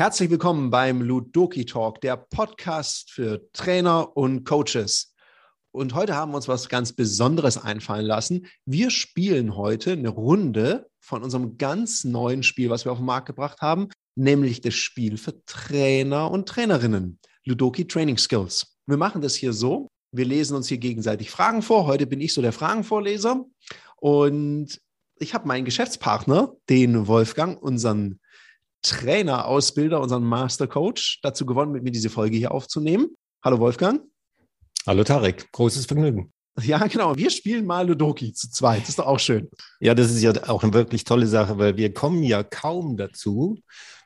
Herzlich willkommen beim Ludoki Talk, der Podcast für Trainer und Coaches. Und heute haben wir uns was ganz Besonderes einfallen lassen. Wir spielen heute eine Runde von unserem ganz neuen Spiel, was wir auf den Markt gebracht haben, nämlich das Spiel für Trainer und Trainerinnen, Ludoki Training Skills. Wir machen das hier so. Wir lesen uns hier gegenseitig Fragen vor. Heute bin ich so der Fragenvorleser. Und ich habe meinen Geschäftspartner, den Wolfgang, unseren Trainer, Ausbilder, unseren Master Coach dazu gewonnen, mit mir diese Folge hier aufzunehmen. Hallo Wolfgang. Hallo Tarek, großes Vergnügen. Ja, genau. Wir spielen mal Ludoki zu zweit. Das ist doch auch schön. Ja, das ist ja auch eine wirklich tolle Sache, weil wir kommen ja kaum dazu.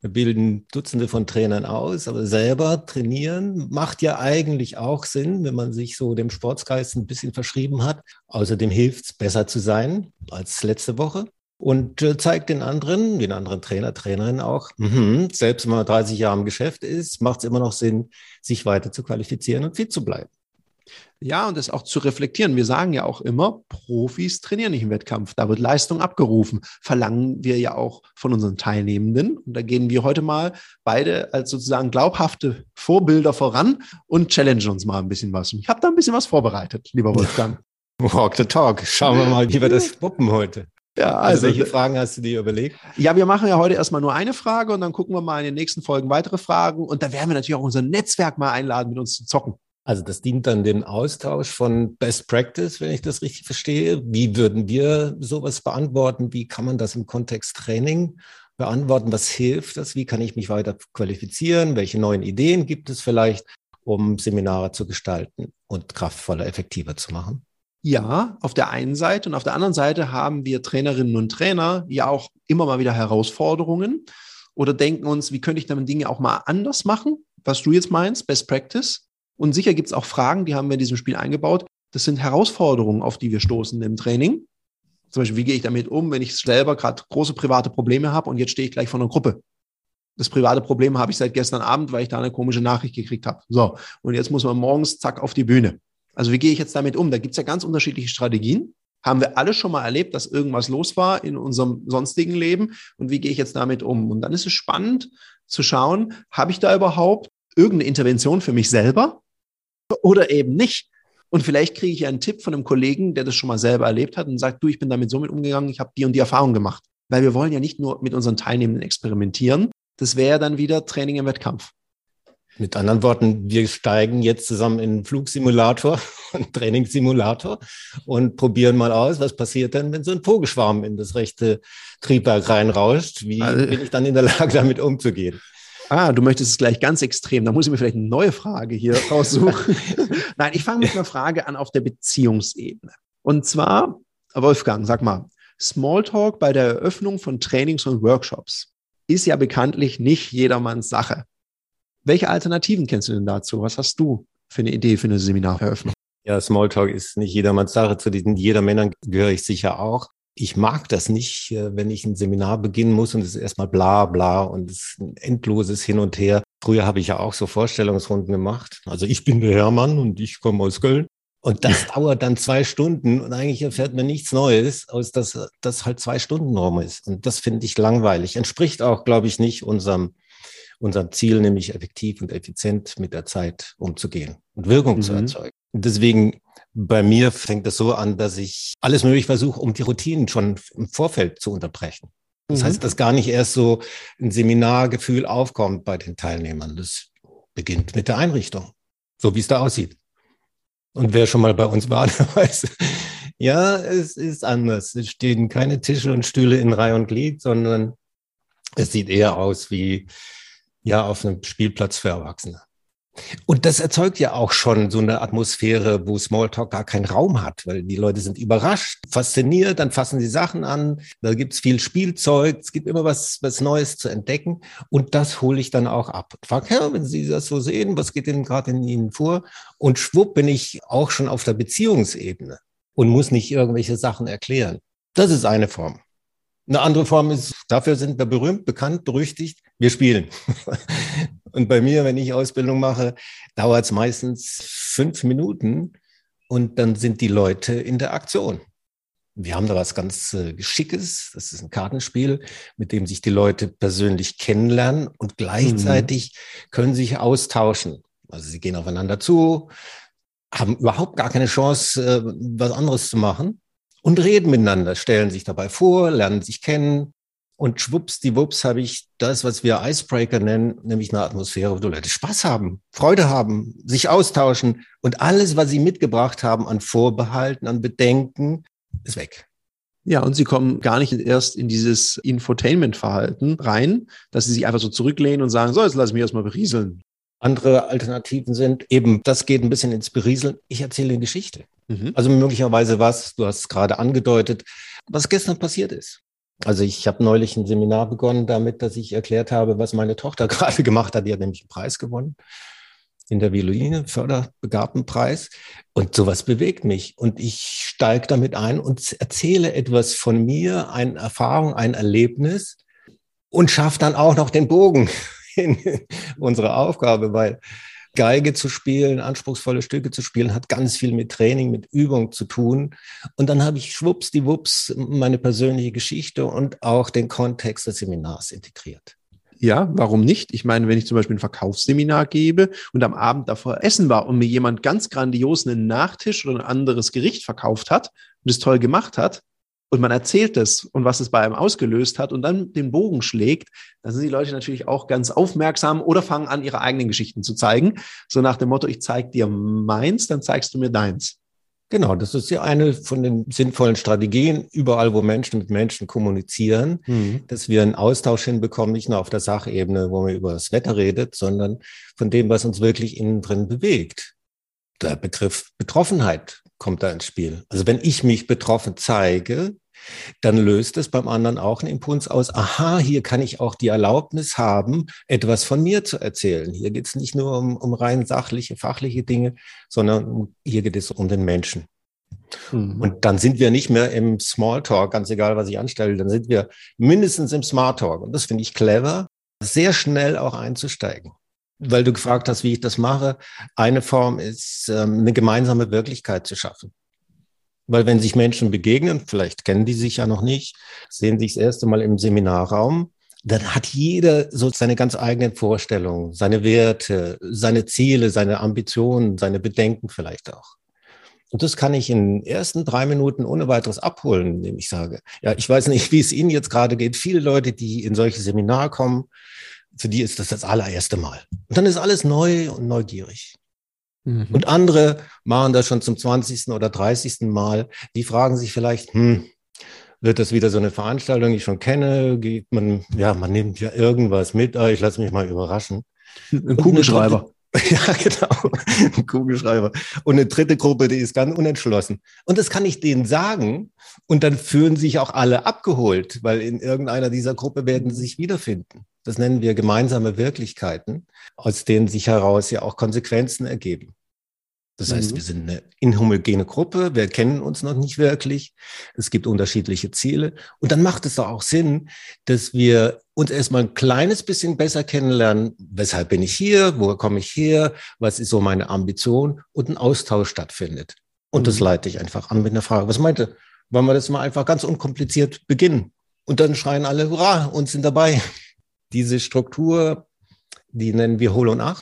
Wir bilden Dutzende von Trainern aus, aber selber trainieren macht ja eigentlich auch Sinn, wenn man sich so dem Sportsgeist ein bisschen verschrieben hat. Außerdem hilft es, besser zu sein als letzte Woche und äh, zeigt den anderen, den anderen Trainer, Trainerinnen auch, mh, selbst wenn man 30 Jahre im Geschäft ist, macht es immer noch Sinn, sich weiter zu qualifizieren und fit zu bleiben. Ja, und das auch zu reflektieren. Wir sagen ja auch immer, Profis trainieren nicht im Wettkampf. Da wird Leistung abgerufen. Verlangen wir ja auch von unseren Teilnehmenden. Und da gehen wir heute mal beide als sozusagen glaubhafte Vorbilder voran und challengen uns mal ein bisschen was. Und ich habe da ein bisschen was vorbereitet, lieber Wolfgang. Walk the talk. Schauen wir mal, wie wir das wuppen heute. Ja, also, also welche Fragen hast du dir überlegt? Ja, wir machen ja heute erstmal nur eine Frage und dann gucken wir mal in den nächsten Folgen weitere Fragen. Und da werden wir natürlich auch unser Netzwerk mal einladen, mit uns zu zocken. Also das dient dann dem Austausch von Best Practice, wenn ich das richtig verstehe. Wie würden wir sowas beantworten? Wie kann man das im Kontext Training beantworten? Was hilft das? Wie kann ich mich weiter qualifizieren? Welche neuen Ideen gibt es vielleicht, um Seminare zu gestalten und kraftvoller, effektiver zu machen? Ja, auf der einen Seite und auf der anderen Seite haben wir Trainerinnen und Trainer ja auch immer mal wieder Herausforderungen oder denken uns, wie könnte ich dann Dinge auch mal anders machen, was du jetzt meinst, Best Practice. Und sicher gibt es auch Fragen, die haben wir in diesem Spiel eingebaut. Das sind Herausforderungen, auf die wir stoßen im Training. Zum Beispiel, wie gehe ich damit um, wenn ich selber gerade große private Probleme habe und jetzt stehe ich gleich vor einer Gruppe. Das private Problem habe ich seit gestern Abend, weil ich da eine komische Nachricht gekriegt habe. So, und jetzt muss man morgens zack auf die Bühne. Also wie gehe ich jetzt damit um? Da gibt es ja ganz unterschiedliche Strategien. Haben wir alle schon mal erlebt, dass irgendwas los war in unserem sonstigen Leben? Und wie gehe ich jetzt damit um? Und dann ist es spannend zu schauen, habe ich da überhaupt irgendeine Intervention für mich selber oder eben nicht? Und vielleicht kriege ich einen Tipp von einem Kollegen, der das schon mal selber erlebt hat und sagt, du, ich bin damit so mit umgegangen, ich habe die und die Erfahrung gemacht. Weil wir wollen ja nicht nur mit unseren Teilnehmenden experimentieren. Das wäre dann wieder Training im Wettkampf. Mit anderen Worten, wir steigen jetzt zusammen in einen Flugsimulator, einen Trainingssimulator und probieren mal aus, was passiert denn, wenn so ein Vogelschwarm in das rechte Triebwerk reinrauscht? Wie also, bin ich dann in der Lage, damit umzugehen? Ah, du möchtest es gleich ganz extrem. Da muss ich mir vielleicht eine neue Frage hier raussuchen. Nein, ich fange mit einer Frage an auf der Beziehungsebene. Und zwar, Wolfgang, sag mal, Smalltalk bei der Eröffnung von Trainings und Workshops ist ja bekanntlich nicht jedermanns Sache. Welche Alternativen kennst du denn dazu? Was hast du für eine Idee für eine Seminareröffnung? Ja, Smalltalk ist nicht jedermanns Sache. Zu diesen Jedermännern gehöre ich sicher auch. Ich mag das nicht, äh, wenn ich ein Seminar beginnen muss und es ist erstmal bla bla und es ist ein endloses Hin und Her. Früher habe ich ja auch so Vorstellungsrunden gemacht. Also ich bin der Hermann und ich komme aus Köln. Und das dauert dann zwei Stunden und eigentlich erfährt man nichts Neues, aus dass das halt zwei Stunden rum ist. Und das finde ich langweilig. Entspricht auch, glaube ich, nicht unserem unserem Ziel, nämlich effektiv und effizient mit der Zeit umzugehen und Wirkung mhm. zu erzeugen. Und deswegen bei mir fängt es so an, dass ich alles möglich versuche, um die Routinen schon im Vorfeld zu unterbrechen. Das mhm. heißt, dass gar nicht erst so ein Seminargefühl aufkommt bei den Teilnehmern. Das beginnt mit der Einrichtung, so wie es da aussieht. Und wer schon mal bei uns war, der weiß, ja, es ist anders. Es stehen keine Tische und Stühle in Reihe und Glied, sondern es sieht eher aus wie ja, auf einem Spielplatz für Erwachsene. Und das erzeugt ja auch schon so eine Atmosphäre, wo Smalltalk gar keinen Raum hat, weil die Leute sind überrascht, fasziniert, dann fassen sie Sachen an, da gibt's viel Spielzeug, es gibt immer was, was Neues zu entdecken und das hole ich dann auch ab. Frag, ja, wenn Sie das so sehen, was geht denn gerade in Ihnen vor? Und schwupp bin ich auch schon auf der Beziehungsebene und muss nicht irgendwelche Sachen erklären. Das ist eine Form. Eine andere Form ist, dafür sind wir berühmt, bekannt, berüchtigt, wir spielen. Und bei mir, wenn ich Ausbildung mache, dauert es meistens fünf Minuten und dann sind die Leute in der Aktion. Wir haben da was ganz äh, Geschickes. Das ist ein Kartenspiel, mit dem sich die Leute persönlich kennenlernen und gleichzeitig mhm. können sich austauschen. Also sie gehen aufeinander zu, haben überhaupt gar keine Chance, äh, was anderes zu machen und reden miteinander, stellen sich dabei vor, lernen sich kennen. Und schwuppsdiwupps habe ich das, was wir Icebreaker nennen, nämlich eine Atmosphäre, wo die Leute Spaß haben, Freude haben, sich austauschen und alles, was sie mitgebracht haben an Vorbehalten, an Bedenken, ist weg. Ja, und sie kommen gar nicht erst in dieses Infotainment-Verhalten rein, dass sie sich einfach so zurücklehnen und sagen, so, jetzt lass ich mich erstmal berieseln. Andere Alternativen sind eben, das geht ein bisschen ins Berieseln. Ich erzähle eine Geschichte. Mhm. Also möglicherweise was, du hast es gerade angedeutet, was gestern passiert ist. Also ich habe neulich ein Seminar begonnen damit, dass ich erklärt habe, was meine Tochter gerade gemacht hat. Die hat nämlich einen Preis gewonnen in der Violine, Förderbegabtenpreis. Und sowas bewegt mich. Und ich steige damit ein und erzähle etwas von mir, eine Erfahrung, ein Erlebnis und schaffe dann auch noch den Bogen in unsere Aufgabe, weil Geige zu spielen, anspruchsvolle Stücke zu spielen, hat ganz viel mit Training, mit Übung zu tun. Und dann habe ich schwuppsdiwupps meine persönliche Geschichte und auch den Kontext des Seminars integriert. Ja, warum nicht? Ich meine, wenn ich zum Beispiel ein Verkaufsseminar gebe und am Abend davor essen war und mir jemand ganz grandios einen Nachtisch oder ein anderes Gericht verkauft hat und es toll gemacht hat, und man erzählt es und was es bei einem ausgelöst hat und dann den Bogen schlägt, dann sind die Leute natürlich auch ganz aufmerksam oder fangen an, ihre eigenen Geschichten zu zeigen. So nach dem Motto, ich zeige dir meins, dann zeigst du mir deins. Genau, das ist ja eine von den sinnvollen Strategien, überall, wo Menschen mit Menschen kommunizieren, mhm. dass wir einen Austausch hinbekommen, nicht nur auf der Sachebene, wo man über das Wetter redet, sondern von dem, was uns wirklich innen drin bewegt. Der Begriff Betroffenheit kommt da ins Spiel. Also wenn ich mich betroffen zeige, dann löst es beim anderen auch einen Impuls aus, aha, hier kann ich auch die Erlaubnis haben, etwas von mir zu erzählen. Hier geht es nicht nur um, um rein sachliche, fachliche Dinge, sondern hier geht es um den Menschen. Mhm. Und dann sind wir nicht mehr im Smalltalk, ganz egal, was ich anstelle, dann sind wir mindestens im Smart Talk. Und das finde ich clever, sehr schnell auch einzusteigen. Weil du gefragt hast, wie ich das mache. Eine Form ist, ähm, eine gemeinsame Wirklichkeit zu schaffen. Weil wenn sich Menschen begegnen, vielleicht kennen die sich ja noch nicht, sehen sich das erste Mal im Seminarraum, dann hat jeder so seine ganz eigenen Vorstellungen, seine Werte, seine Ziele, seine Ambitionen, seine Bedenken vielleicht auch. Und das kann ich in den ersten drei Minuten ohne weiteres abholen, indem ich sage, ja, ich weiß nicht, wie es Ihnen jetzt gerade geht. Viele Leute, die in solche Seminare kommen, für die ist das das allererste Mal. Und dann ist alles neu und neugierig. Mhm. Und andere machen das schon zum 20. oder 30. Mal. Die fragen sich vielleicht, hm, wird das wieder so eine Veranstaltung, die ich schon kenne? Geht man, ja, man nimmt ja irgendwas mit, ah, ich lasse mich mal überraschen. Ein Kugelschreiber. Ja, genau. Ein Kugelschreiber. Und eine dritte Gruppe, die ist ganz unentschlossen. Und das kann ich denen sagen. Und dann fühlen sich auch alle abgeholt, weil in irgendeiner dieser Gruppe werden sie sich wiederfinden. Das nennen wir gemeinsame Wirklichkeiten, aus denen sich heraus ja auch Konsequenzen ergeben. Das heißt, mhm. wir sind eine inhomogene Gruppe, wir kennen uns noch nicht wirklich, es gibt unterschiedliche Ziele. Und dann macht es doch auch Sinn, dass wir uns erstmal ein kleines bisschen besser kennenlernen, weshalb bin ich hier, woher komme ich her, was ist so meine Ambition und ein Austausch stattfindet. Und mhm. das leite ich einfach an mit einer Frage. Was meinte? Wollen wir das mal einfach ganz unkompliziert beginnen? Und dann schreien alle, hurra, und sind dabei. Diese Struktur, die nennen wir Hol und Ach.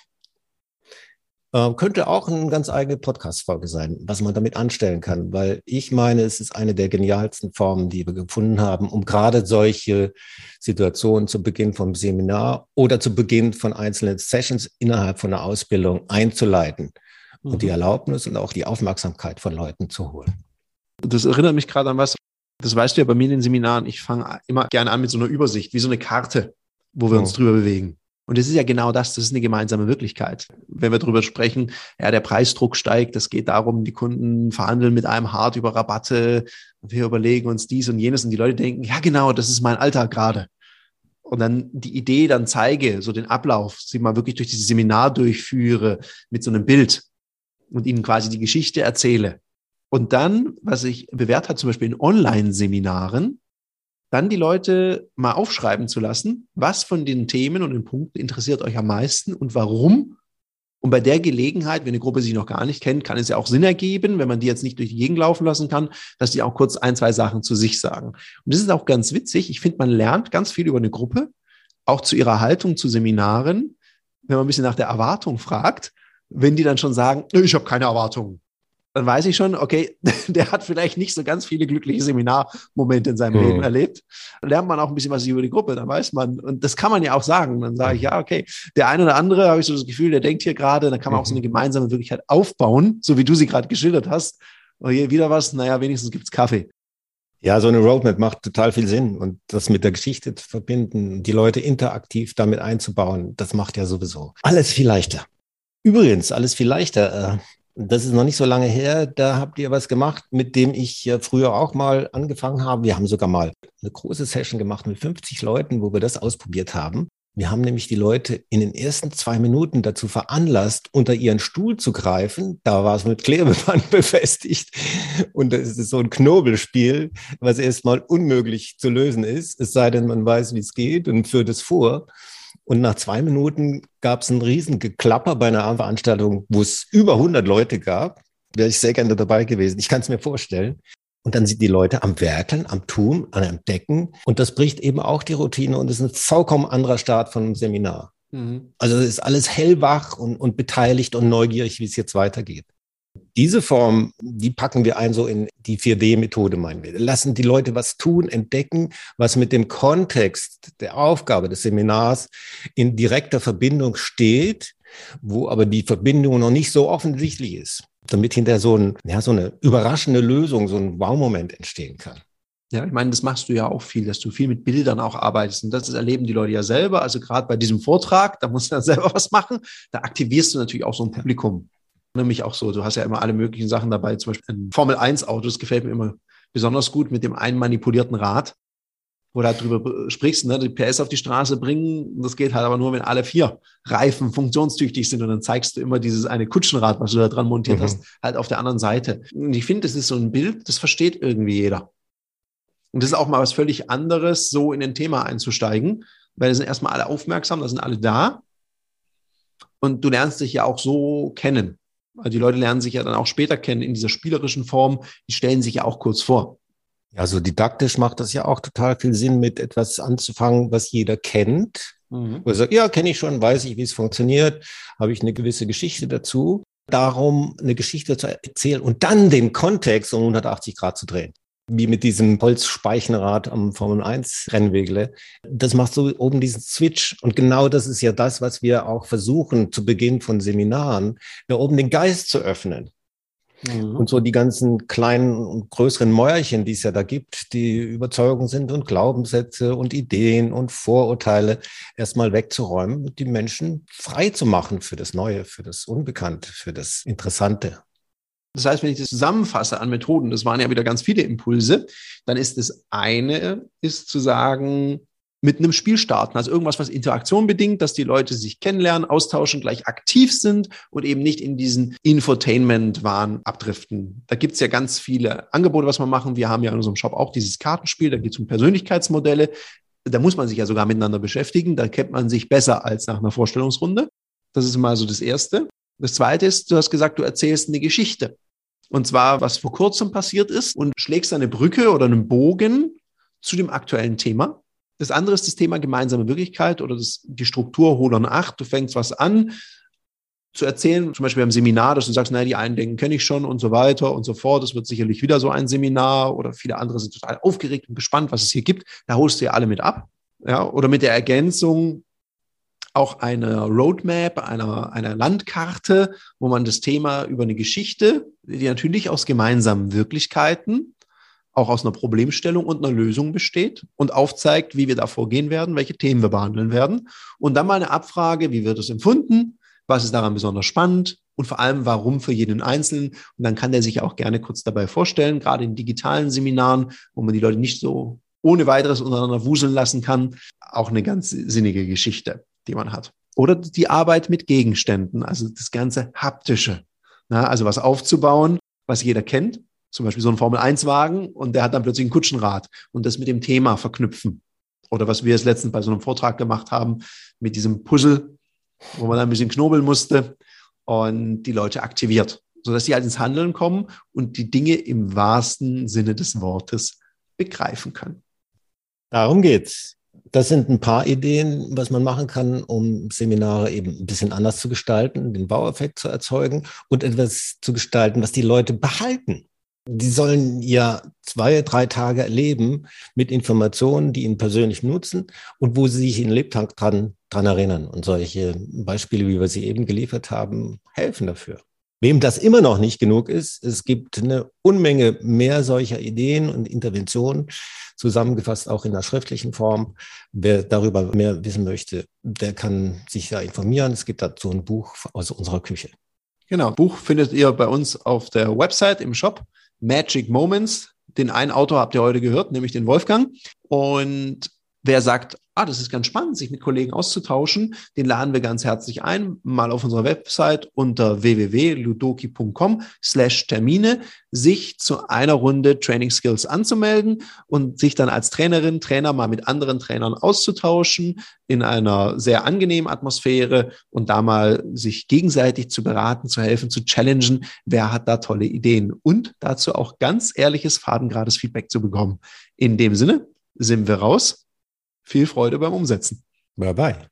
Äh, könnte auch eine ganz eigene Podcast-Folge sein, was man damit anstellen kann, weil ich meine, es ist eine der genialsten Formen, die wir gefunden haben, um gerade solche Situationen zu Beginn vom Seminar oder zu Beginn von einzelnen Sessions innerhalb von einer Ausbildung einzuleiten mhm. und die mhm. Erlaubnis und auch die Aufmerksamkeit von Leuten zu holen. Das erinnert mich gerade an was, das weißt du ja bei mir in den Seminaren, ich fange immer gerne an mit so einer Übersicht, wie so eine Karte, wo wir uns drüber bewegen. Und es ist ja genau das, das ist eine gemeinsame Wirklichkeit. Wenn wir darüber sprechen, ja, der Preisdruck steigt, es geht darum, die Kunden verhandeln mit einem hart über Rabatte, wir überlegen uns dies und jenes und die Leute denken, ja genau, das ist mein Alltag gerade. Und dann die Idee dann zeige, so den Ablauf, sie mal wirklich durch dieses Seminar durchführe mit so einem Bild und ihnen quasi die Geschichte erzähle. Und dann, was sich bewährt hat, zum Beispiel in Online-Seminaren, dann die Leute mal aufschreiben zu lassen, was von den Themen und den Punkten interessiert euch am meisten und warum Und bei der Gelegenheit, wenn eine Gruppe sich noch gar nicht kennt, kann es ja auch Sinn ergeben, wenn man die jetzt nicht durch die Gegend laufen lassen kann, dass die auch kurz ein, zwei Sachen zu sich sagen. Und das ist auch ganz witzig. Ich finde, man lernt ganz viel über eine Gruppe, auch zu ihrer Haltung zu Seminaren, wenn man ein bisschen nach der Erwartung fragt, wenn die dann schon sagen, ich habe keine Erwartungen dann weiß ich schon, okay, der hat vielleicht nicht so ganz viele glückliche Seminarmomente in seinem mhm. Leben erlebt. Dann lernt man auch ein bisschen was über die Gruppe, dann weiß man, und das kann man ja auch sagen. Dann sage ich, ja, okay, der eine oder andere, habe ich so das Gefühl, der denkt hier gerade, dann kann man auch so eine mhm. gemeinsame Wirklichkeit aufbauen, so wie du sie gerade geschildert hast. Und hier wieder was, naja, wenigstens gibt's Kaffee. Ja, so eine Roadmap macht total viel Sinn und das mit der Geschichte zu verbinden, die Leute interaktiv damit einzubauen, das macht ja sowieso alles viel leichter. Übrigens, alles viel leichter. Das ist noch nicht so lange her, da habt ihr was gemacht, mit dem ich früher auch mal angefangen habe. Wir haben sogar mal eine große Session gemacht mit 50 Leuten, wo wir das ausprobiert haben. Wir haben nämlich die Leute in den ersten zwei Minuten dazu veranlasst, unter ihren Stuhl zu greifen. Da war es mit Klebeband befestigt. Und das ist so ein Knobelspiel, was erstmal unmöglich zu lösen ist, es sei denn, man weiß, wie es geht und führt es vor. Und nach zwei Minuten gab es ein Riesengeklapper bei einer Veranstaltung, wo es über 100 Leute gab. Wäre ich sehr gerne dabei gewesen. Ich kann es mir vorstellen. Und dann sind die Leute am Werkeln, am Tun, am Entdecken. Und das bricht eben auch die Routine und ist ein vollkommen anderer Start von einem Seminar. Mhm. Also es ist alles hellwach und, und beteiligt und neugierig, wie es jetzt weitergeht. Diese Form, die packen wir ein so in die 4D-Methode, meinen wir. Lassen die Leute was tun, entdecken, was mit dem Kontext der Aufgabe des Seminars in direkter Verbindung steht, wo aber die Verbindung noch nicht so offensichtlich ist, damit hinterher so, ein, ja, so eine überraschende Lösung, so ein Wow-Moment entstehen kann. Ja, ich meine, das machst du ja auch viel, dass du viel mit Bildern auch arbeitest. Und das erleben die Leute ja selber. Also gerade bei diesem Vortrag, da musst du dann selber was machen. Da aktivierst du natürlich auch so ein Publikum nämlich auch so. Du hast ja immer alle möglichen Sachen dabei, zum Beispiel ein Formel-1-Auto, das gefällt mir immer besonders gut mit dem einmanipulierten Rad, wo du halt drüber sprichst, ne, die PS auf die Straße bringen. Das geht halt aber nur, wenn alle vier Reifen funktionstüchtig sind und dann zeigst du immer dieses eine Kutschenrad, was du da dran montiert mhm. hast, halt auf der anderen Seite. Und ich finde, das ist so ein Bild, das versteht irgendwie jeder. Und das ist auch mal was völlig anderes, so in ein Thema einzusteigen, weil da sind erstmal alle aufmerksam, da sind alle da. Und du lernst dich ja auch so kennen. Also die Leute lernen sich ja dann auch später kennen in dieser spielerischen Form. Die stellen sich ja auch kurz vor. Also didaktisch macht das ja auch total viel Sinn, mit etwas anzufangen, was jeder kennt. Mhm. Wo er sagt, ja, kenne ich schon, weiß ich, wie es funktioniert, habe ich eine gewisse Geschichte dazu. Darum eine Geschichte zu erzählen und dann den Kontext um 180 Grad zu drehen wie mit diesem Holzspeichenrad am Formel 1 Rennwegle. Das macht so oben diesen Switch. Und genau das ist ja das, was wir auch versuchen zu Beginn von Seminaren, da oben den Geist zu öffnen. Mhm. Und so die ganzen kleinen und größeren Mäuerchen, die es ja da gibt, die Überzeugungen sind und Glaubenssätze und Ideen und Vorurteile erstmal wegzuräumen und die Menschen frei zu machen für das Neue, für das Unbekannte, für das Interessante. Das heißt, wenn ich das zusammenfasse an Methoden, das waren ja wieder ganz viele Impulse, dann ist das eine, ist zu sagen, mit einem Spiel starten, also irgendwas, was Interaktion bedingt, dass die Leute sich kennenlernen, austauschen, gleich aktiv sind und eben nicht in diesen Infotainment-Wahn abdriften. Da gibt's ja ganz viele Angebote, was man machen. Wir haben ja in unserem Shop auch dieses Kartenspiel, da geht es um Persönlichkeitsmodelle. Da muss man sich ja sogar miteinander beschäftigen, da kennt man sich besser als nach einer Vorstellungsrunde. Das ist mal so das Erste. Das Zweite ist, du hast gesagt, du erzählst eine Geschichte. Und zwar, was vor kurzem passiert ist und schlägst eine Brücke oder einen Bogen zu dem aktuellen Thema. Das andere ist das Thema gemeinsame Wirklichkeit oder das, die Struktur Holon 8. Du fängst was an zu erzählen, zum Beispiel beim Seminar, dass du sagst, naja, die einen denken, kenne ich schon und so weiter und so fort. Das wird sicherlich wieder so ein Seminar oder viele andere sind total aufgeregt und gespannt, was es hier gibt. Da holst du ja alle mit ab. Ja, oder mit der Ergänzung, auch eine Roadmap, einer, einer Landkarte, wo man das Thema über eine Geschichte, die natürlich aus gemeinsamen Wirklichkeiten, auch aus einer Problemstellung und einer Lösung besteht und aufzeigt, wie wir da vorgehen werden, welche Themen wir behandeln werden. Und dann mal eine Abfrage, wie wird es empfunden? Was ist daran besonders spannend? Und vor allem, warum für jeden Einzelnen? Und dann kann der sich auch gerne kurz dabei vorstellen, gerade in digitalen Seminaren, wo man die Leute nicht so ohne weiteres untereinander wuseln lassen kann. Auch eine ganz sinnige Geschichte die man hat. Oder die Arbeit mit Gegenständen, also das ganze haptische. Na, also was aufzubauen, was jeder kennt, zum Beispiel so ein Formel-1-Wagen und der hat dann plötzlich ein Kutschenrad und das mit dem Thema verknüpfen. Oder was wir jetzt letztens bei so einem Vortrag gemacht haben, mit diesem Puzzle, wo man ein bisschen knobeln musste und die Leute aktiviert, sodass sie halt ins Handeln kommen und die Dinge im wahrsten Sinne des Wortes begreifen können. Darum geht's. Das sind ein paar Ideen, was man machen kann, um Seminare eben ein bisschen anders zu gestalten, den Baueffekt zu erzeugen und etwas zu gestalten, was die Leute behalten. Die sollen ja zwei, drei Tage erleben mit Informationen, die ihnen persönlich nutzen und wo sie sich in Lebtag dran, dran erinnern. Und solche Beispiele, wie wir sie eben geliefert haben, helfen dafür. Wem das immer noch nicht genug ist, es gibt eine Unmenge mehr solcher Ideen und Interventionen, zusammengefasst auch in der schriftlichen Form. Wer darüber mehr wissen möchte, der kann sich da informieren. Es gibt dazu ein Buch aus unserer Küche. Genau, Buch findet ihr bei uns auf der Website im Shop. Magic Moments. Den einen Autor habt ihr heute gehört, nämlich den Wolfgang. Und wer sagt, ah, das ist ganz spannend, sich mit Kollegen auszutauschen, den laden wir ganz herzlich ein, mal auf unserer Website unter www.ludoki.com slash Termine, sich zu einer Runde Training Skills anzumelden und sich dann als Trainerin, Trainer mal mit anderen Trainern auszutauschen in einer sehr angenehmen Atmosphäre und da mal sich gegenseitig zu beraten, zu helfen, zu challengen, wer hat da tolle Ideen? Und dazu auch ganz ehrliches, fadengerades Feedback zu bekommen. In dem Sinne sind wir raus viel Freude beim Umsetzen. Bye bye.